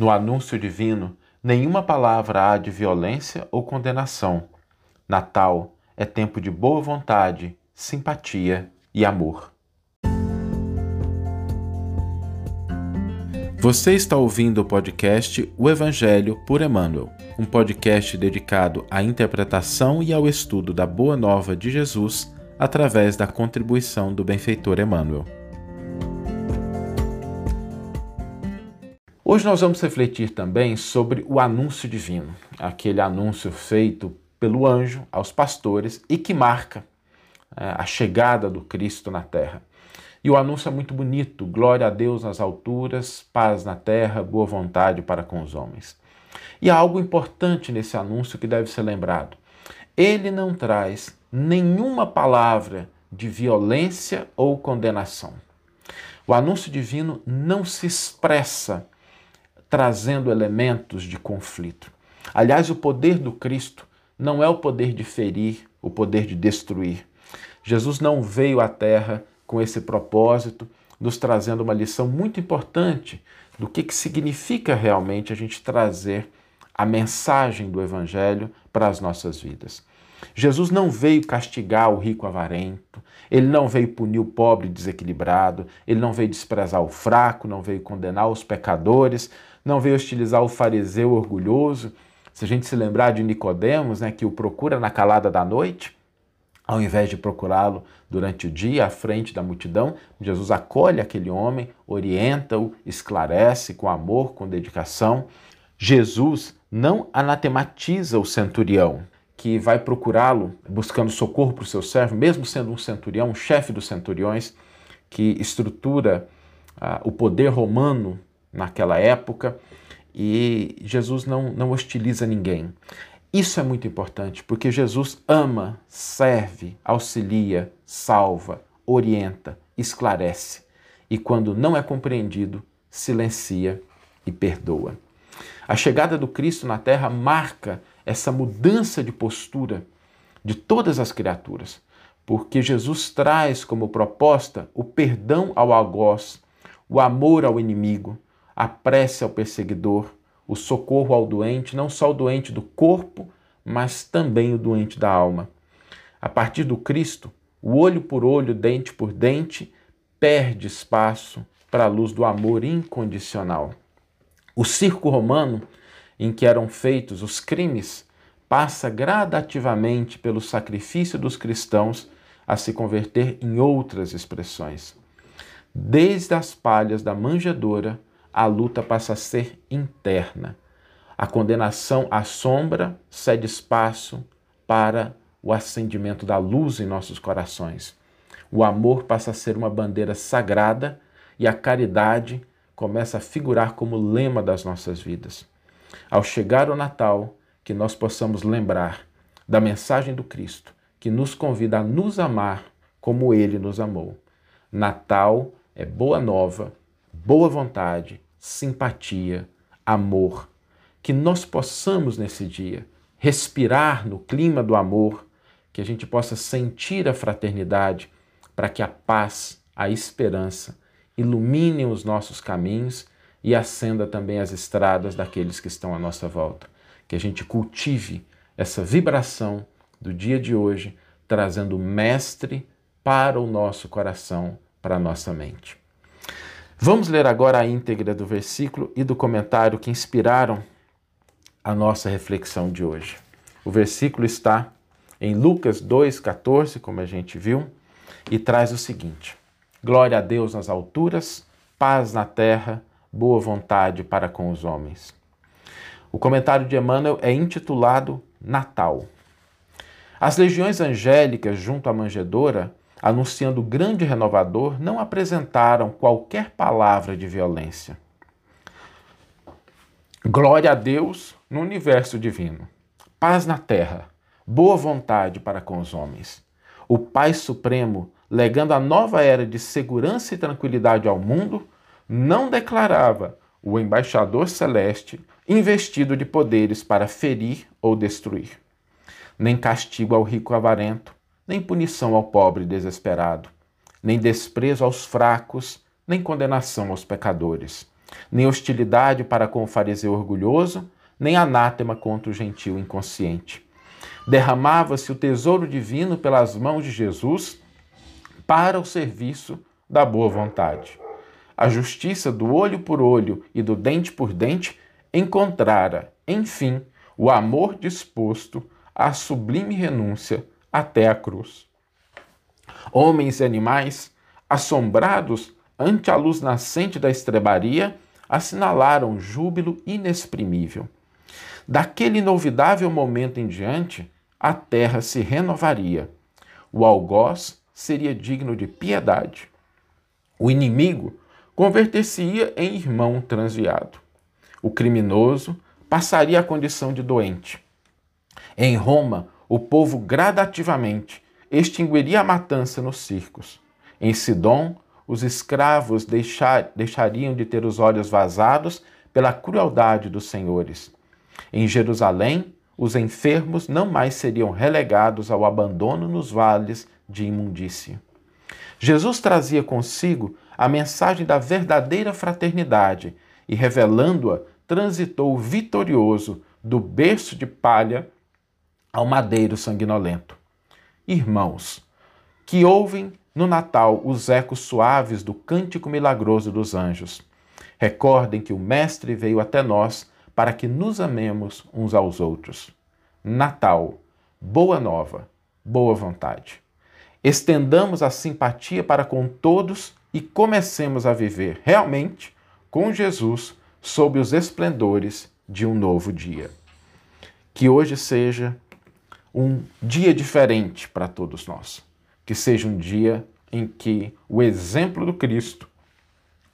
No anúncio divino, nenhuma palavra há de violência ou condenação. Natal é tempo de boa vontade, simpatia e amor. Você está ouvindo o podcast O Evangelho por Emmanuel, um podcast dedicado à interpretação e ao estudo da Boa Nova de Jesus através da contribuição do benfeitor Emmanuel. Hoje nós vamos refletir também sobre o anúncio divino, aquele anúncio feito pelo anjo aos pastores e que marca é, a chegada do Cristo na terra. E o anúncio é muito bonito: glória a Deus nas alturas, paz na terra, boa vontade para com os homens. E há algo importante nesse anúncio que deve ser lembrado. Ele não traz nenhuma palavra de violência ou condenação. O anúncio divino não se expressa trazendo elementos de conflito. Aliás, o poder do Cristo não é o poder de ferir, o poder de destruir. Jesus não veio à Terra com esse propósito, nos trazendo uma lição muito importante do que, que significa realmente a gente trazer a mensagem do Evangelho para as nossas vidas. Jesus não veio castigar o rico avarento, ele não veio punir o pobre desequilibrado, ele não veio desprezar o fraco, não veio condenar os pecadores, não veio hostilizar o fariseu orgulhoso. Se a gente se lembrar de Nicodemos, né, que o procura na calada da noite, ao invés de procurá-lo durante o dia à frente da multidão, Jesus acolhe aquele homem, orienta-o, esclarece com amor, com dedicação. Jesus não anatematiza o centurião, que vai procurá-lo buscando socorro para o seu servo, mesmo sendo um centurião, um chefe dos centuriões, que estrutura uh, o poder romano naquela época, e Jesus não, não hostiliza ninguém. Isso é muito importante, porque Jesus ama, serve, auxilia, salva, orienta, esclarece, e quando não é compreendido, silencia e perdoa. A chegada do Cristo na terra marca essa mudança de postura de todas as criaturas, porque Jesus traz como proposta o perdão ao algoz, o amor ao inimigo, a prece ao perseguidor, o socorro ao doente, não só o doente do corpo, mas também o doente da alma. A partir do Cristo, o olho por olho, dente por dente, perde espaço para a luz do amor incondicional. O circo romano, em que eram feitos os crimes, passa gradativamente pelo sacrifício dos cristãos a se converter em outras expressões. Desde as palhas da manjedoura a luta passa a ser interna. A condenação à sombra cede espaço para o acendimento da luz em nossos corações. O amor passa a ser uma bandeira sagrada e a caridade começa a figurar como lema das nossas vidas. Ao chegar o Natal, que nós possamos lembrar da mensagem do Cristo, que nos convida a nos amar como ele nos amou. Natal é boa nova boa vontade, simpatia, amor. Que nós possamos nesse dia respirar no clima do amor, que a gente possa sentir a fraternidade, para que a paz, a esperança iluminem os nossos caminhos e acenda também as estradas daqueles que estão à nossa volta. Que a gente cultive essa vibração do dia de hoje, trazendo o Mestre para o nosso coração, para a nossa mente. Vamos ler agora a íntegra do versículo e do comentário que inspiraram a nossa reflexão de hoje. O versículo está em Lucas 2,14, como a gente viu, e traz o seguinte: Glória a Deus nas alturas, paz na terra, boa vontade para com os homens. O comentário de Emmanuel é intitulado Natal. As legiões angélicas junto à manjedoura anunciando o grande renovador, não apresentaram qualquer palavra de violência. Glória a Deus no universo divino. Paz na terra, boa vontade para com os homens. O Pai Supremo, legando a nova era de segurança e tranquilidade ao mundo, não declarava o embaixador celeste investido de poderes para ferir ou destruir, nem castigo ao rico avarento, nem punição ao pobre desesperado, nem desprezo aos fracos, nem condenação aos pecadores. nem hostilidade para com o fariseu orgulhoso, nem anátema contra o gentil inconsciente. Derramava-se o tesouro divino pelas mãos de Jesus para o serviço da boa vontade. A justiça do olho por olho e do dente por dente encontrara, enfim, o amor disposto à sublime renúncia até a cruz. Homens e animais, assombrados ante a luz nascente da estrebaria, assinalaram júbilo inexprimível. Daquele inovidável momento em diante, a terra se renovaria. O algoz seria digno de piedade. O inimigo converter-se-ia em irmão transviado. O criminoso passaria a condição de doente. Em Roma, o povo gradativamente extinguiria a matança nos circos. Em Sidom, os escravos deixar, deixariam de ter os olhos vazados pela crueldade dos senhores. Em Jerusalém, os enfermos não mais seriam relegados ao abandono nos vales de imundícia. Jesus trazia consigo a mensagem da verdadeira fraternidade e, revelando-a, transitou vitorioso do berço de palha ao madeiro sanguinolento. Irmãos, que ouvem no Natal os ecos suaves do cântico milagroso dos anjos. Recordem que o Mestre veio até nós para que nos amemos uns aos outros. Natal, boa nova, boa vontade. Estendamos a simpatia para com todos e comecemos a viver realmente com Jesus sob os esplendores de um novo dia. Que hoje seja um dia diferente para todos nós que seja um dia em que o exemplo do Cristo,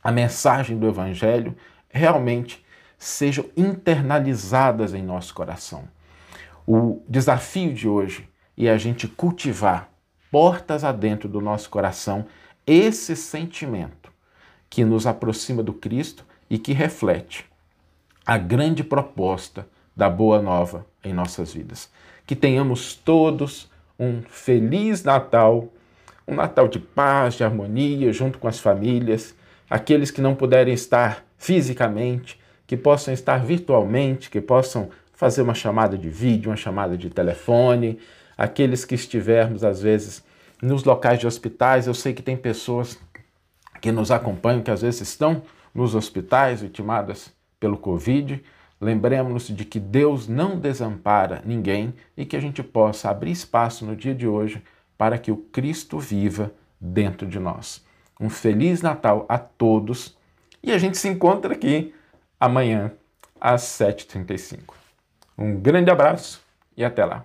a mensagem do Evangelho, realmente sejam internalizadas em nosso coração. O desafio de hoje é a gente cultivar portas adentro do nosso coração esse sentimento que nos aproxima do Cristo e que reflete a grande proposta da Boa Nova em nossas vidas. Que tenhamos todos um feliz Natal, um Natal de paz, de harmonia, junto com as famílias, aqueles que não puderem estar fisicamente, que possam estar virtualmente, que possam fazer uma chamada de vídeo, uma chamada de telefone, aqueles que estivermos, às vezes, nos locais de hospitais. Eu sei que tem pessoas que nos acompanham, que às vezes estão nos hospitais vitimadas pelo Covid. Lembremos-nos de que Deus não desampara ninguém e que a gente possa abrir espaço no dia de hoje para que o Cristo viva dentro de nós. Um Feliz Natal a todos e a gente se encontra aqui amanhã às 7h35. Um grande abraço e até lá.